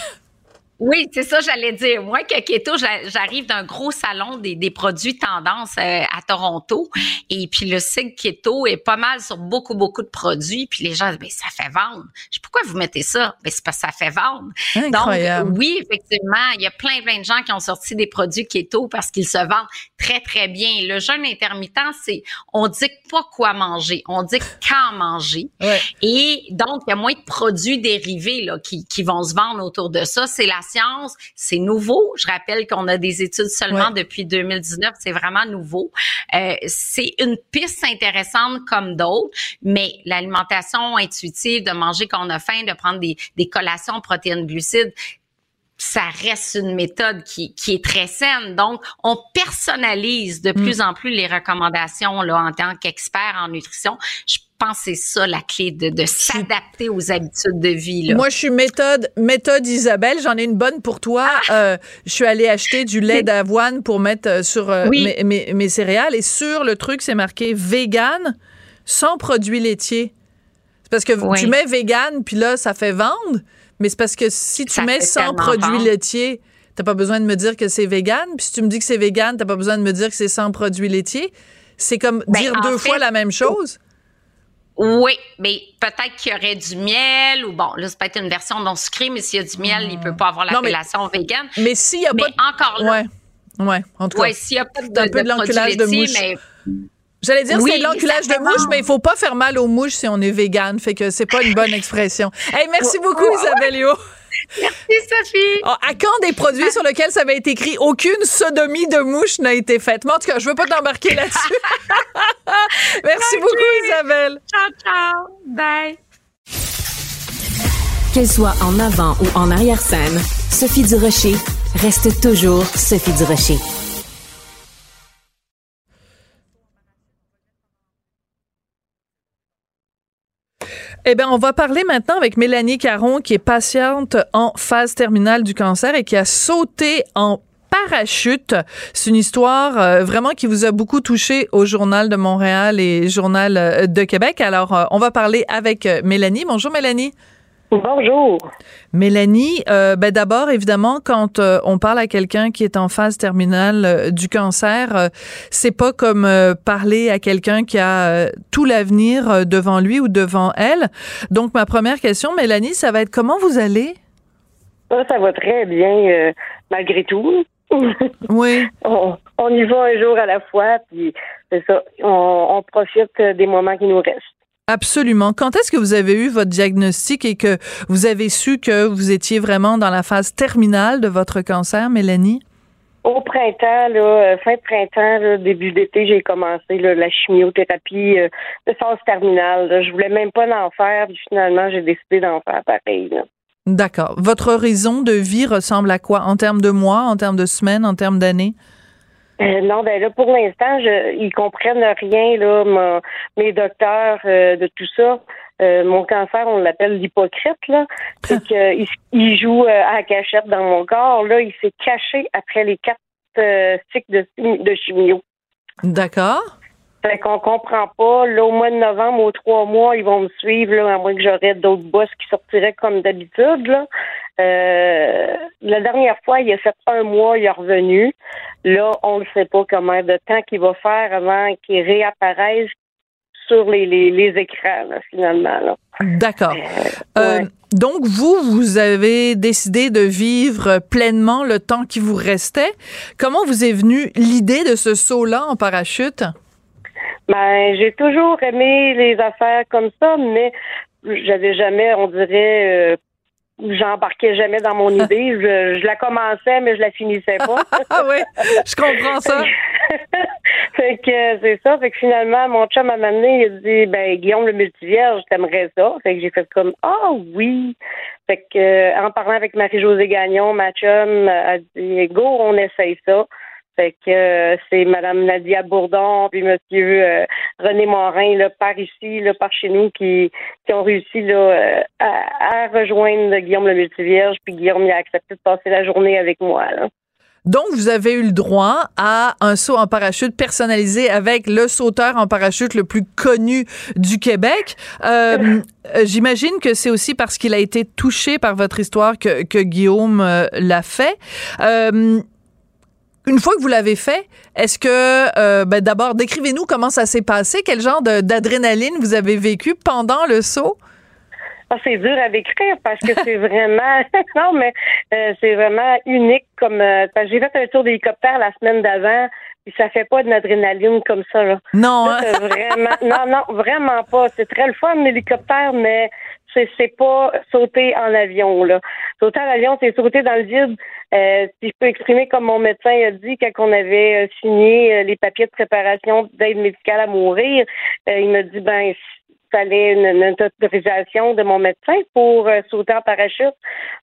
Oui, c'est ça, j'allais dire. Moi, que keto, j'a- j'arrive d'un gros salon des, des produits tendance euh, à Toronto. Et puis, le sigle keto est pas mal sur beaucoup, beaucoup de produits. Puis, les gens disent, ben, ça fait vendre. Je dis, pourquoi vous mettez ça? Ben, c'est parce que ça fait vendre. Incroyable. Donc, oui, effectivement, il y a plein, plein de gens qui ont sorti des produits keto parce qu'ils se vendent très, très bien. Le jeûne intermittent, c'est, on dicte pas quoi manger. On dit quand manger. Ouais. Et donc, il y a moins de produits dérivés là, qui, qui vont se vendre autour de ça. C'est la science, c'est nouveau. Je rappelle qu'on a des études seulement Ouais. depuis 2019, c'est vraiment nouveau. Euh, c'est une piste intéressante comme d'autres, mais l'alimentation intuitive, de manger quand on a faim, de prendre des, des collations protéines glucides, ça reste une méthode qui, qui est très saine. Donc, on personnalise de plus en plus les recommandations là, en tant qu'expert en nutrition. Je pense que c'est ça la clé de, de s'adapter aux habitudes de vie. Là. Moi, je suis méthode, méthode Isabelle. J'en ai une bonne pour toi. Euh, je suis allée acheter du lait d'avoine pour mettre euh, sur euh, Oui. mes, mes- mes céréales. Et sur le truc, c'est marqué vegan sans produits laitiers. Parce que Oui. tu mets vegan, puis là, ça fait vendre. Mais c'est parce que si tu Ça mets fait sans tellement produits vendre. laitiers, t'as pas besoin de me dire que c'est vegan. Puis si tu me dis que c'est vegan, t'as pas besoin de me dire que c'est sans produits laitiers. C'est comme Ben, dire deux fait- fois la même chose. Oui, mais peut-être qu'il y aurait du miel ou bon, là, c'est peut-être une version non sucrée, mais s'il y a du miel, il peut pas avoir l'appellation vegan. Mais s'il y a Mais pas de... encore là, Ouais. Ouais. En tout cas. ouais, s'il y a pas de, un peu de de laitiers, mouche. mais J'allais dire Oui, c'est de l'enculage de mouche, mais il faut pas faire mal aux mouches si on est vegan, fait que c'est pas une bonne expression. Hey, merci beaucoup Isabelle Yo. merci Sophie. Ah, à quand des produits sur lesquels ça avait été écrit aucune sodomie de mouche n'a été faite? Mais en tout cas, je veux pas t'embarquer là-dessus. merci beaucoup Isabelle. Ciao, ciao. Bye. Qu'elle soit en avant ou en arrière-scène, Sophie Durocher reste toujours Sophie Durocher. Eh bien, on va parler maintenant avec Mélanie Caron, qui est patiente en phase terminale du cancer et qui a sauté en parachute. C'est une histoire euh, vraiment qui vous a beaucoup touché au Journal de Montréal et Journal euh, de Québec. Alors, euh, on va parler avec Mélanie. Bonjour, Mélanie. Bonjour. Mélanie, euh, ben d'abord, évidemment, quand euh, on parle à quelqu'un qui est en phase terminale euh, du cancer, euh, c'est pas comme euh, parler à quelqu'un qui a euh, tout l'avenir euh, devant lui ou devant elle. Donc, ma première question, Mélanie, ça va être comment vous allez? Ça, ça va très bien, euh, malgré tout. Oui. on, on y va un jour à la fois, puis c'est ça. On, on profite des moments qui nous restent. Absolument. Quand est-ce que vous avez eu votre diagnostic et que vous avez su que vous étiez vraiment dans la phase terminale de votre cancer, Mélanie? Au printemps, là, euh, fin de printemps, là, début d'été, j'ai commencé là, la chimiothérapie euh, de phase terminale. là. Je voulais même pas en faire, puis finalement, j'ai décidé d'en faire pareil. D'accord. Votre horizon de vie ressemble à quoi? En termes de mois, en termes de semaines, en termes d'années? Euh, non, ben là, pour l'instant, je, ils comprennent rien, là, mon- mes docteurs euh, de tout ça. Euh, mon cancer, on l'appelle l'hypocrite, là. C'est qu'il il joue euh, à la cachette dans mon corps. Là, il s'est caché après les quatre euh, cycles de, de chimio. D'accord. Fait qu'on comprend pas. Là, au mois de novembre, aux trois mois, ils vont me suivre, là, à moins que j'aurais d'autres boss qui sortiraient comme d'habitude. Là. Euh, la dernière fois, il a fait un mois, il est revenu. Là, on ne sait pas combien de temps qu'il va faire avant qu'il réapparaisse sur les, les, les écrans, là, finalement. D'accord. Euh, Euh, ouais. donc, vous, vous avez décidé de vivre pleinement le temps qui vous restait. Comment vous est venue l'idée de ce saut-là en parachute? Ben, j'ai toujours aimé les affaires comme ça, mais j'avais jamais, on dirait, euh, j'embarquais jamais dans mon idée. Je, je la commençais, mais je la finissais pas. Ah oui, je comprends ça. fait que c'est ça. Fait que finalement, mon chum m'a amené, il a dit ben Guillaume le multivierge, t'aimerais ça? Fait que j'ai fait comme Ah oui. Fait que euh, en parlant avec Marie-Josée Gagnon, ma chum a dit Go, on essaye ça. Fait que euh, c'est Madame Nadia Bourdon puis Monsieur euh, René Morin là, par ici, là, par chez nous, qui, qui ont réussi là, euh, à, à rejoindre Guillaume le multivierge, puis Guillaume il a accepté de passer la journée avec moi. Là. Donc, vous avez eu le droit à un saut en parachute personnalisé avec le sauteur en parachute le plus connu du Québec. Euh, J'imagine que c'est aussi parce qu'il a été touché par votre histoire que, que Guillaume l'a fait. Euh, une fois que vous l'avez fait, est-ce que, euh, ben d'abord, décrivez-nous comment ça s'est passé, quel genre d'adrénaline vous avez vécu pendant le saut? Ah, c'est dur à décrire parce que c'est vraiment non mais euh, c'est vraiment unique comme euh, j'ai fait un tour d'hélicoptère la semaine d'avant puis ça fait pas de l'adrénaline comme ça là. Non, hein? vraiment non non vraiment pas. C'est très le fun l'hélicoptère mais c'est c'est pas sauter en avion là. Sauter en avion c'est sauter dans le vide. Euh, si je peux exprimer comme mon médecin a dit quand on avait euh, signé euh, les papiers de préparation d'aide médicale à mourir, il m'a dit ben fallait une, une autorisation de mon médecin pour sauter en parachute.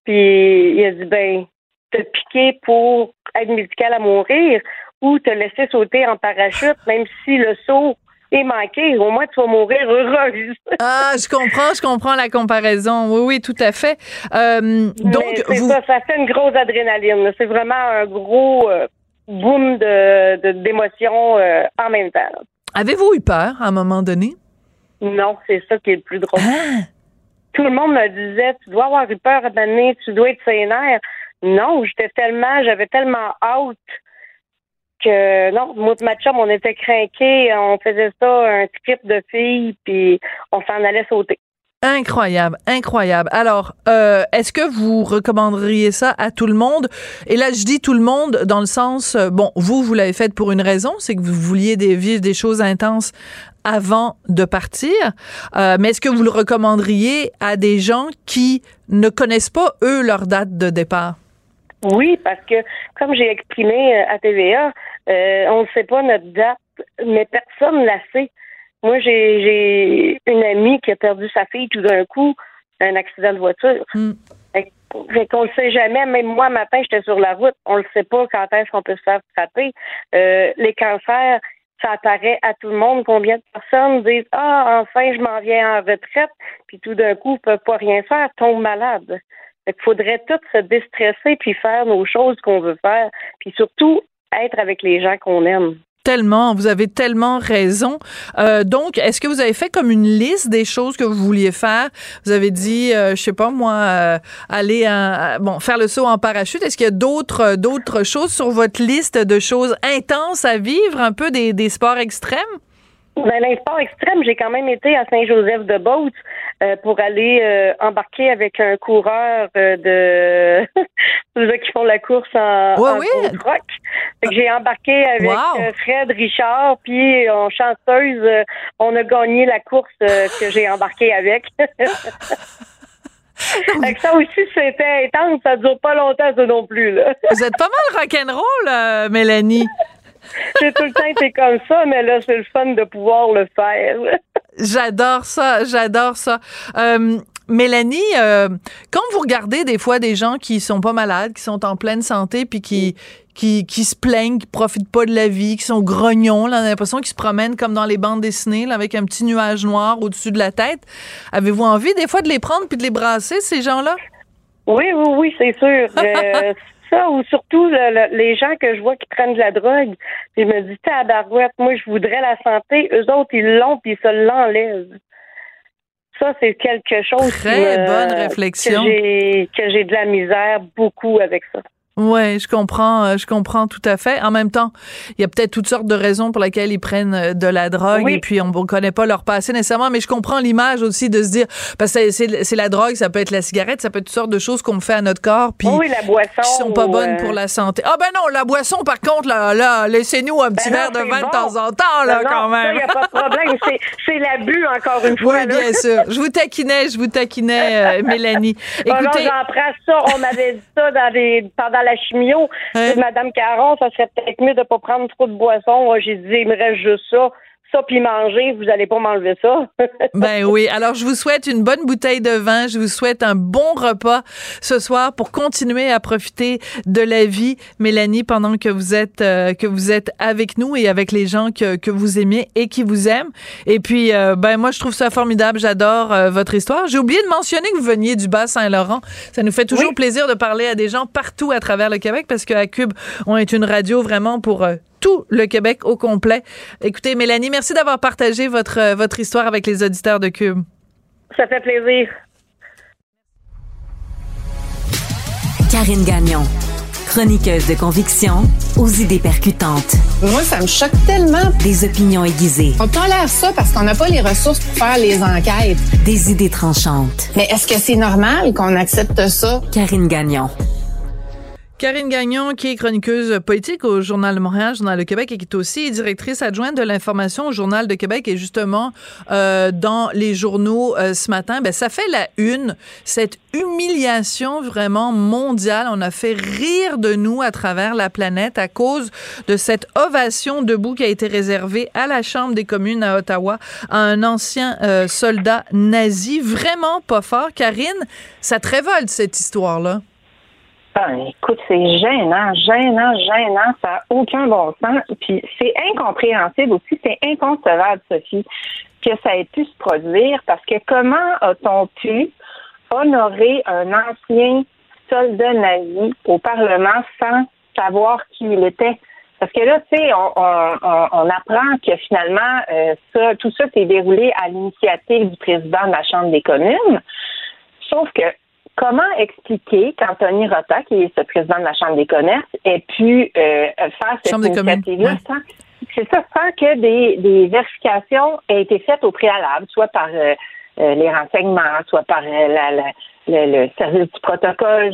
Puis il a dit ben te piquer pour aide médicale à mourir ou te laisser sauter en parachute, même si le saut est manqué, au moins tu vas mourir heureuse. Ah, je comprends, je comprends la comparaison. Oui, oui, tout à fait. Euh, donc, vous, ça, ça fait une grosse adrénaline. C'est vraiment un gros euh, boom de d'émotions euh, en même temps. avez-vous eu peur à un moment donné? Non, c'est ça qui est le plus drôle. Ah! tout le monde me disait tu dois avoir eu peur à donner, tu dois être sénère. Non, j'étais tellement, j'avais tellement hâte que non, moi et ma on était craqués, on faisait ça, un trip de filles, puis on s'en allait sauter. Incroyable, incroyable. Alors, euh, est-ce que vous recommanderiez ça à tout le monde? Et là, je dis tout le monde dans le sens, euh, bon, vous, vous l'avez fait pour une raison, c'est que vous vouliez vivre des choses intenses avant de partir. Euh, mais est-ce que vous le recommanderiez à des gens qui ne connaissent pas, eux, leur date de départ? Oui, parce que comme j'ai exprimé euh, à TVA, euh, on ne sait pas notre date, mais personne ne la sait. Moi, j'ai j'ai une amie qui a perdu sa fille tout d'un coup, un accident de voiture. Fait, fait qu'on le sait jamais. Même moi, matin, j'étais sur la route. On le sait pas quand est-ce qu'on peut se faire frapper. Euh, les cancers, ça apparaît à tout le monde. Combien de personnes disent Ah, enfin, je m'en viens en retraite, puis tout d'un coup, ne peuvent pas rien faire, tombent malades. Qu'il faudrait tous se déstresser puis faire nos choses qu'on veut faire, puis surtout être avec les gens qu'on aime. Tellement, vous avez tellement raison. Euh, donc, est-ce que vous avez fait comme une liste des choses que vous vouliez faire? Vous avez dit, euh, je sais pas moi, euh, aller à- bon faire le saut en parachute. Est-ce qu'il y a d'autres d'autres choses sur votre liste de choses intenses à vivre, un peu des, des sports extrêmes? Dans les sports extrêmes, j'ai quand même été à Saint-Joseph-de-Beauce euh, pour aller euh, embarquer avec un coureur euh, de ceux qui font la course en, Ouais, en oui. que j'ai embarqué avec Wow. euh, Fred Richard, puis en chanceuse, on a gagné la course que j'ai embarqué avec. Fait que ça aussi, c'était intense, ça dure pas longtemps, ça non plus. Là. Vous êtes pas mal rock'n'roll, euh, Mélanie. J'ai tout le temps été comme ça, mais là, c'est le fun de pouvoir le faire. J'adore ça, j'adore ça. Euh, Mélanie, euh, quand vous regardez des fois des gens qui sont pas malades, qui sont en pleine santé, puis qui qui, qui se plaignent, qui profitent pas de la vie, qui sont grognons, là, on a l'impression qu'ils se promènent comme dans les bandes dessinées, là, avec un petit nuage noir au-dessus de la tête. Avez-vous envie des fois de les prendre puis de les brasser, ces gens-là? Oui, oui, oui, c'est sûr. Euh, ça, ou surtout les gens que je vois qui prennent de la drogue. Puis je me dis, tabarouette, moi, je voudrais la santé. Eux autres, ils l'ont, puis ils se l'enlèvent. Ça, c'est quelque chose Très bonne réflexion. que j'ai de la misère beaucoup avec ça. Ouais, je comprends, euh, je comprends tout à fait. En même temps, il y a peut-être toutes sortes de raisons pour lesquelles ils prennent euh, de la drogue et puis on ne connaît pas leur passé nécessairement, mais je comprends l'image aussi de se dire parce que c'est la drogue, ça peut être la cigarette, ça peut être toutes sortes de choses qu'on fait à notre corps puis oui, la boisson, qui sont pas bonnes pour euh, la santé. Ah ben non, la boisson par contre là, là laissez-nous un petit ben verre de vin de temps en temps là ben quand même. Il n'y a pas de problème, c'est l'abus encore une fois. Oui, bien sûr. Je vous taquinais, je vous taquinais Mélanie. Écoutez, j'en prends ça, on m'avait dit ça dans des pendant la chimio Hein? Madame Caron, ça serait peut-être mieux de pas prendre trop de boissons. J'ai dit, il me reste juste ça ça puis manger, vous allez pas m'enlever ça. ben oui. Alors je vous souhaite une bonne bouteille de vin, je vous souhaite un bon repas ce soir pour continuer à profiter de la vie, Mélanie, pendant que vous êtes euh, que vous êtes avec nous et avec les gens que, que vous aimez et qui vous aiment. Et puis euh, ben moi je trouve ça formidable, j'adore euh, votre histoire. J'ai oublié de mentionner que vous veniez du Bas-Saint-Laurent. Ça nous fait toujours plaisir de parler à des gens partout à travers le Québec parce qu'à Cube, on est une radio vraiment pour tout le Québec au complet. Écoutez, Mélanie, merci d'avoir partagé votre, euh, votre histoire avec les auditeurs de Cube. Ça fait plaisir. Karine Gagnon, chroniqueuse de conviction aux idées percutantes. Moi, ça me choque tellement. Des opinions aiguisées. On tolère ça parce qu'on n'a pas les ressources pour faire les enquêtes. Des idées tranchantes. Mais est-ce que c'est normal qu'on accepte ça? Karine Gagnon. Karine Gagnon, qui est chroniqueuse politique au Journal de Montréal, Journal de Québec, et qui est aussi directrice adjointe de l'information au Journal de Québec. Et justement, euh, dans les journaux euh, ce matin, ben, ça fait la une, cette humiliation vraiment mondiale. On a fait rire de nous à travers la planète à cause de cette ovation debout qui a été réservée à la Chambre des communes à Ottawa à un ancien euh, soldat nazi. Vraiment pas fort. Karine, ça te révolte cette histoire-là? Ben, écoute, c'est gênant, gênant, gênant, ça n'a aucun bon sens. Puis c'est incompréhensible aussi, c'est inconcevable, Sophie, que ça ait pu se produire parce que comment a-t-on pu honorer un ancien soldat nazi au Parlement sans savoir qui il était? Parce que là, tu sais, on, apprend que finalement, euh, ça, tout ça s'est déroulé à l'initiative du président de la Chambre des communes. Sauf que Comment expliquer qu'Anthony Rota, qui est ce président de la Chambre des commerces, ait pu euh, faire cette initiative-là c'est ça, sans que des, vérifications aient été faites au préalable, soit par euh, euh, les renseignements, soit par le, service du protocole.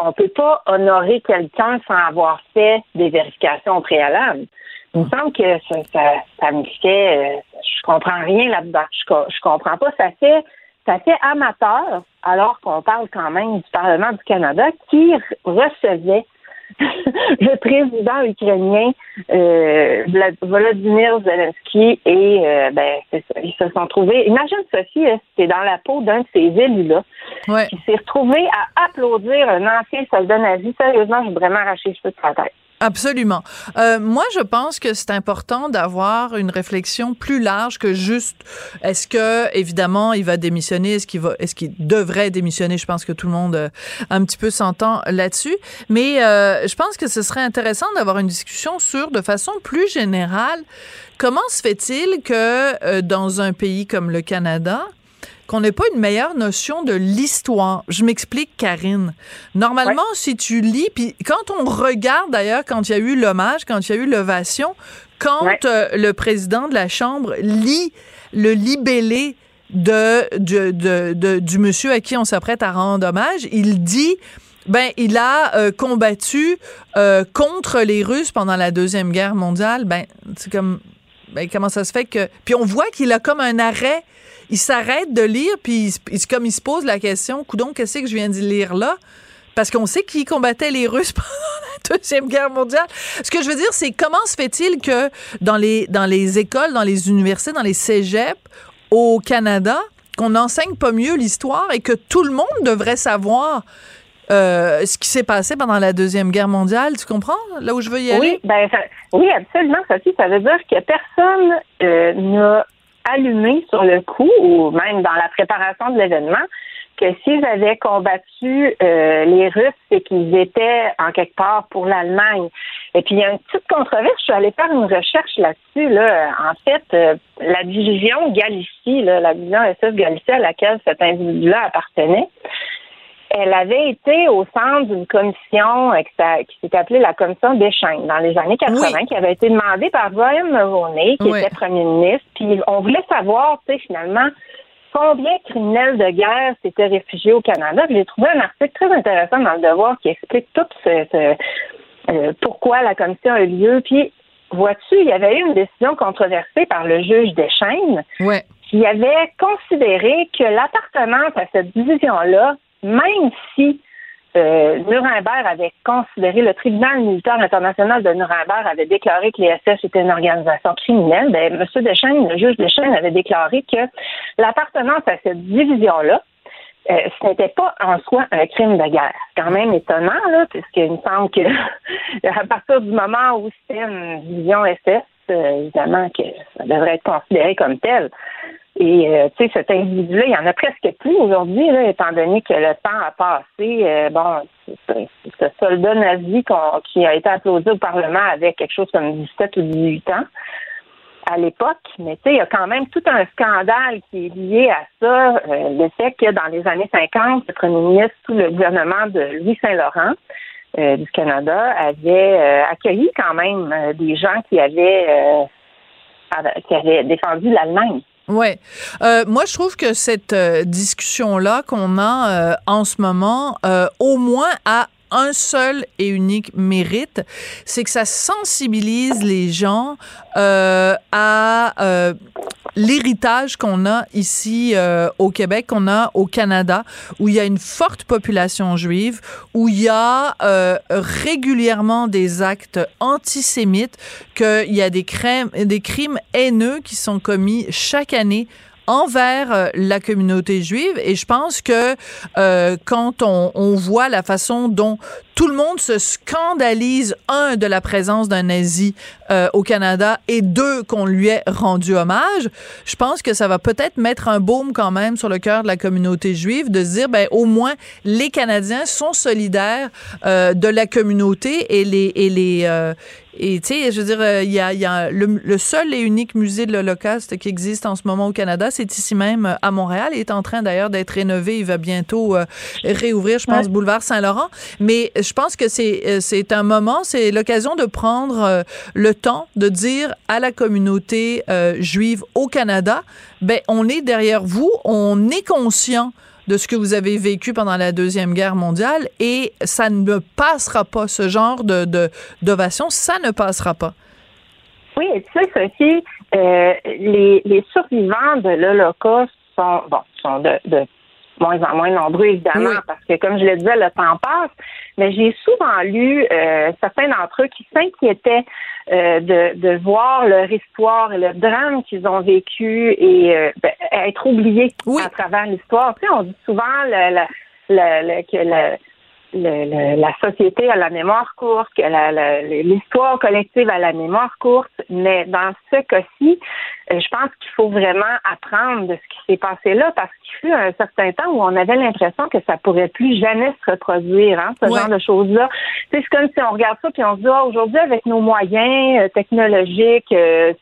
on ne peut pas honorer quelqu'un sans avoir fait des vérifications au préalable. Il me semble que ça, ça, me fait, je comprends rien là-dedans. Je, je comprends pas. Ça fait ça fait amateur, alors qu'on parle quand même du Parlement du Canada, qui recevait le président ukrainien euh, Volodymyr Zelensky et euh, ben ils se sont trouvés. Imagine Sophie, c'était dans la peau d'un de ces élus-là qui s'est retrouvé à applaudir un ancien soldat nazi. Sérieusement, j'ai vraiment arraché les cheveux de sa tête. Absolument. Euh, moi, je pense que c'est important d'avoir une réflexion plus large que juste est-ce que évidemment il va démissionner, est-ce qu'il va, est-ce qu'il devrait démissionner? Je pense que tout le monde euh, un petit peu s'entend là-dessus. Mais euh, je pense que ce serait intéressant d'avoir une discussion sur, de façon plus générale, comment se fait-il que dans un pays comme le Canada, qu'on n'ait pas une meilleure notion de l'histoire. Je m'explique, Karine. Normalement, si tu lis, puis quand on regarde d'ailleurs, quand il y a eu l'hommage, quand il y a eu l'ovation, quand euh, le président de la Chambre lit le libellé de, de, du monsieur à qui on s'apprête à rendre hommage, il dit ben, il a euh, combattu euh, contre les Russes pendant la Deuxième Guerre mondiale. Ben, c'est comme, ben, comment ça se fait que. Puis on voit qu'il a comme un arrêt il s'arrête de lire, puis il, comme il se pose la question, coudon, qu'est-ce que je viens de lire là? Parce qu'on sait qui combattait les Russes pendant la Deuxième Guerre mondiale. Ce que je veux dire, c'est comment se fait-il que dans les, dans les écoles, dans les universités, dans les cégeps au Canada, qu'on n'enseigne pas mieux l'histoire et que tout le monde devrait savoir euh, ce qui s'est passé pendant la Deuxième Guerre mondiale. Tu comprends là où je veux y aller? Oui, ben, oui absolument, Sophie. Ça veut dire que personne euh, n'a allumé sur le coup ou même dans la préparation de l'événement que s'ils avaient combattu euh, les Russes, c'est qu'ils étaient en quelque part pour l'Allemagne. Et puis il y a une petite controverse. Je suis allée faire une recherche là-dessus. Là. En fait, euh, la division Galicie, la division SS Galicie à laquelle cet individu-là appartenait, elle avait été au centre d'une commission euh, qui s'est appelée la commission d'échange dans les années 80, qui avait été demandée par Brian Mulroney, qui était premier ministre. Puis on voulait savoir, tu sais, finalement, combien de criminels de guerre s'étaient réfugiés au Canada. J'ai trouvé un article très intéressant dans le Devoir qui explique tout ce, euh, pourquoi la commission a eu lieu. Puis, vois-tu, il y avait eu une décision controversée par le juge Deschaines ouais. qui avait considéré que l'appartenance à cette division-là, même si euh, Nuremberg avait considéré, le tribunal militaire international de Nuremberg avait déclaré que les SS étaient une organisation criminelle. Ben, M. Deschênes, le juge Deschênes avait déclaré que l'appartenance à cette division-là, euh, ce n'était pas en soi un crime de guerre. C'est quand même étonnant, là, puisqu'il me semble que à partir du moment où c'était une division SS, euh, évidemment que ça devrait être considéré comme tel. Et euh, tu sais, cet individu-là, il y en a presque plus aujourd'hui, là, étant donné que le temps a passé. Euh, bon, ce soldat nazi qui a été applaudi au Parlement avec quelque chose comme 17 ou 18 ans à l'époque, mais tu sais, il y a quand même tout un scandale qui est lié à ça, euh, le fait que dans les années 50, le premier ministre sous le gouvernement de Louis Saint-Laurent du Canada avait accueilli quand même des gens qui avaient qui avaient défendu l'Allemagne. Ouais, euh, moi je trouve que cette euh, discussion là qu'on a euh, en ce moment, euh, au moins a un seul et unique mérite, c'est que ça sensibilise les gens euh, à euh, l'héritage qu'on a ici euh, au Québec, qu'on a au Canada, où il y a une forte population juive, où il y a régulièrement des actes antisémites, qu'il y a des crimes, des crimes haineux qui sont commis chaque année envers euh, la communauté juive. Et je pense que euh, quand on, on, voit la façon dont tout le monde se scandalise, un, de la présence d'un nazi euh, au Canada et deux, qu'on lui ait rendu hommage, je pense que ça va peut-être mettre un baume quand même sur le cœur de la communauté juive de se dire, ben, au moins, les Canadiens sont solidaires euh, de la communauté et les, et les, euh, et tu sais, je veux dire, il y a, y a le, le, seul et unique musée de l'Holocauste qui existe en ce moment au Canada, c'est ici même à Montréal. Il est en train d'ailleurs d'être rénové. Il va bientôt euh, réouvrir, je pense, ouais. boulevard Saint-Laurent. Mais je pense que c'est euh, c'est un moment, c'est l'occasion de prendre euh, le temps de dire à la communauté euh, juive au Canada, ben on est derrière vous, on est conscient de ce que vous avez vécu pendant la Deuxième Guerre mondiale et ça ne passera pas, ce genre de d'ovation, ça ne passera pas. Oui, tu sais, Sophie, euh, les, les survivants de l'Holocauste sont, bon, sont de, de moins en moins nombreux, évidemment, oui. parce que, comme je le disais, le temps passe. Mais j'ai souvent lu euh, certains d'entre eux qui s'inquiétaient euh, de, de voir leur histoire et le drame qu'ils ont vécu et euh, ben, être oubliés oui. à travers l'histoire. Tu sais, on dit souvent le, le, le, que le le, la société à la mémoire courte, que l'histoire collective à la mémoire courte, mais dans ce cas-ci, euh, je pense qu'il faut vraiment apprendre de ce qui s'est passé là, parce qu'il fut un certain temps où on avait l'impression que ça pourrait plus jamais se reproduire, hein, ce ouais. genre de choses-là. C'est comme si on regarde ça puis on se dit, ah, aujourd'hui, avec nos moyens euh, technologiques, euh,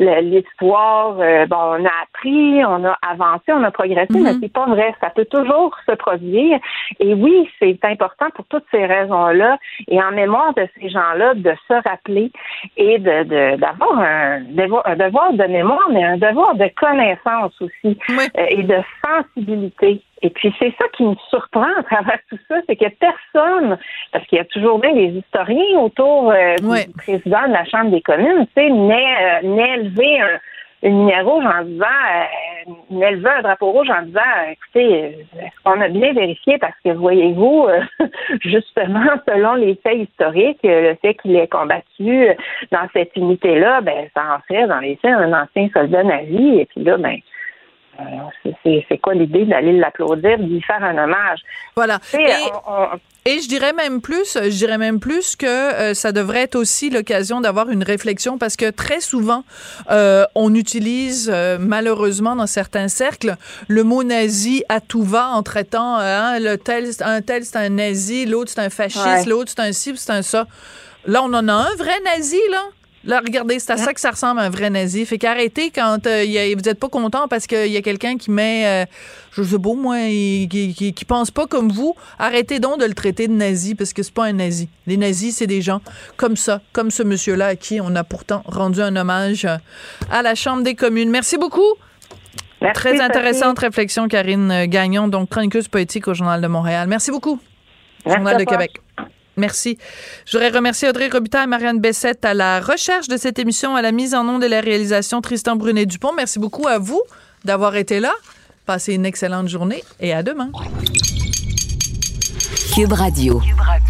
l'histoire, euh, bon, on a appris, on a avancé, on a progressé, mm -hmm. mais c'est pas vrai. Ça peut toujours se produire. Et oui, c'est important pour toutes ces raisons-là et en mémoire de ces gens-là de se rappeler et de d'avoir un, un devoir de mémoire, mais un devoir de connaissance aussi oui. euh, et de sensibilité. Et puis c'est ça qui me surprend à travers tout ça, c'est que personne, parce qu'il y a toujours bien des historiens autour euh, oui. du président de la Chambre des communes, tu sais, n'est euh, élevé un une lumière rouge en disant, euh, élever un drapeau rouge en disant, écoutez, on a bien vérifié? Parce que voyez-vous, euh, justement, selon les faits historiques, le fait qu'il ait combattu dans cette unité-là, ben, ça en fait dans les faits un ancien soldat nazi, et puis là, ben, c'est quoi l'idée d'aller l'applaudir, d'y faire un hommage? Voilà. Et, je dirais même plus, je dirais même plus que euh, ça devrait être aussi l'occasion d'avoir une réflexion parce que très souvent, euh, on utilise euh, malheureusement dans certains cercles le mot nazi à tout va en traitant hein, le tel, un tel c'est un nazi, l'autre c'est un fasciste, l'autre c'est un ci, c'est un ça. Là, on en a un vrai nazi, là. Là, regardez, c'est à ça que ça ressemble à un vrai nazi. Fait qu'arrêtez quand euh, vous n'êtes pas content parce qu'il y a quelqu'un qui met, euh, je sais pas moi, qui, qui, pense pas comme vous. Arrêtez donc de le traiter de nazi parce que c'est pas un nazi. Les nazis, c'est des gens comme ça, comme ce monsieur-là à qui on a pourtant rendu un hommage euh, à la Chambre des communes. Merci beaucoup. Très intéressante réflexion, Karine Gagnon, donc chroniqueuse poétique au Journal de Montréal. Merci beaucoup. Journal de Québec. Merci. Je voudrais remercier Audrey Robitaille et Marianne Bessette à la recherche de cette émission, à la mise en nom de la réalisation Tristan Brunet-Dupont. Merci beaucoup à vous d'avoir été là. Passez une excellente journée et à demain. Cube Radio. Cube Radio.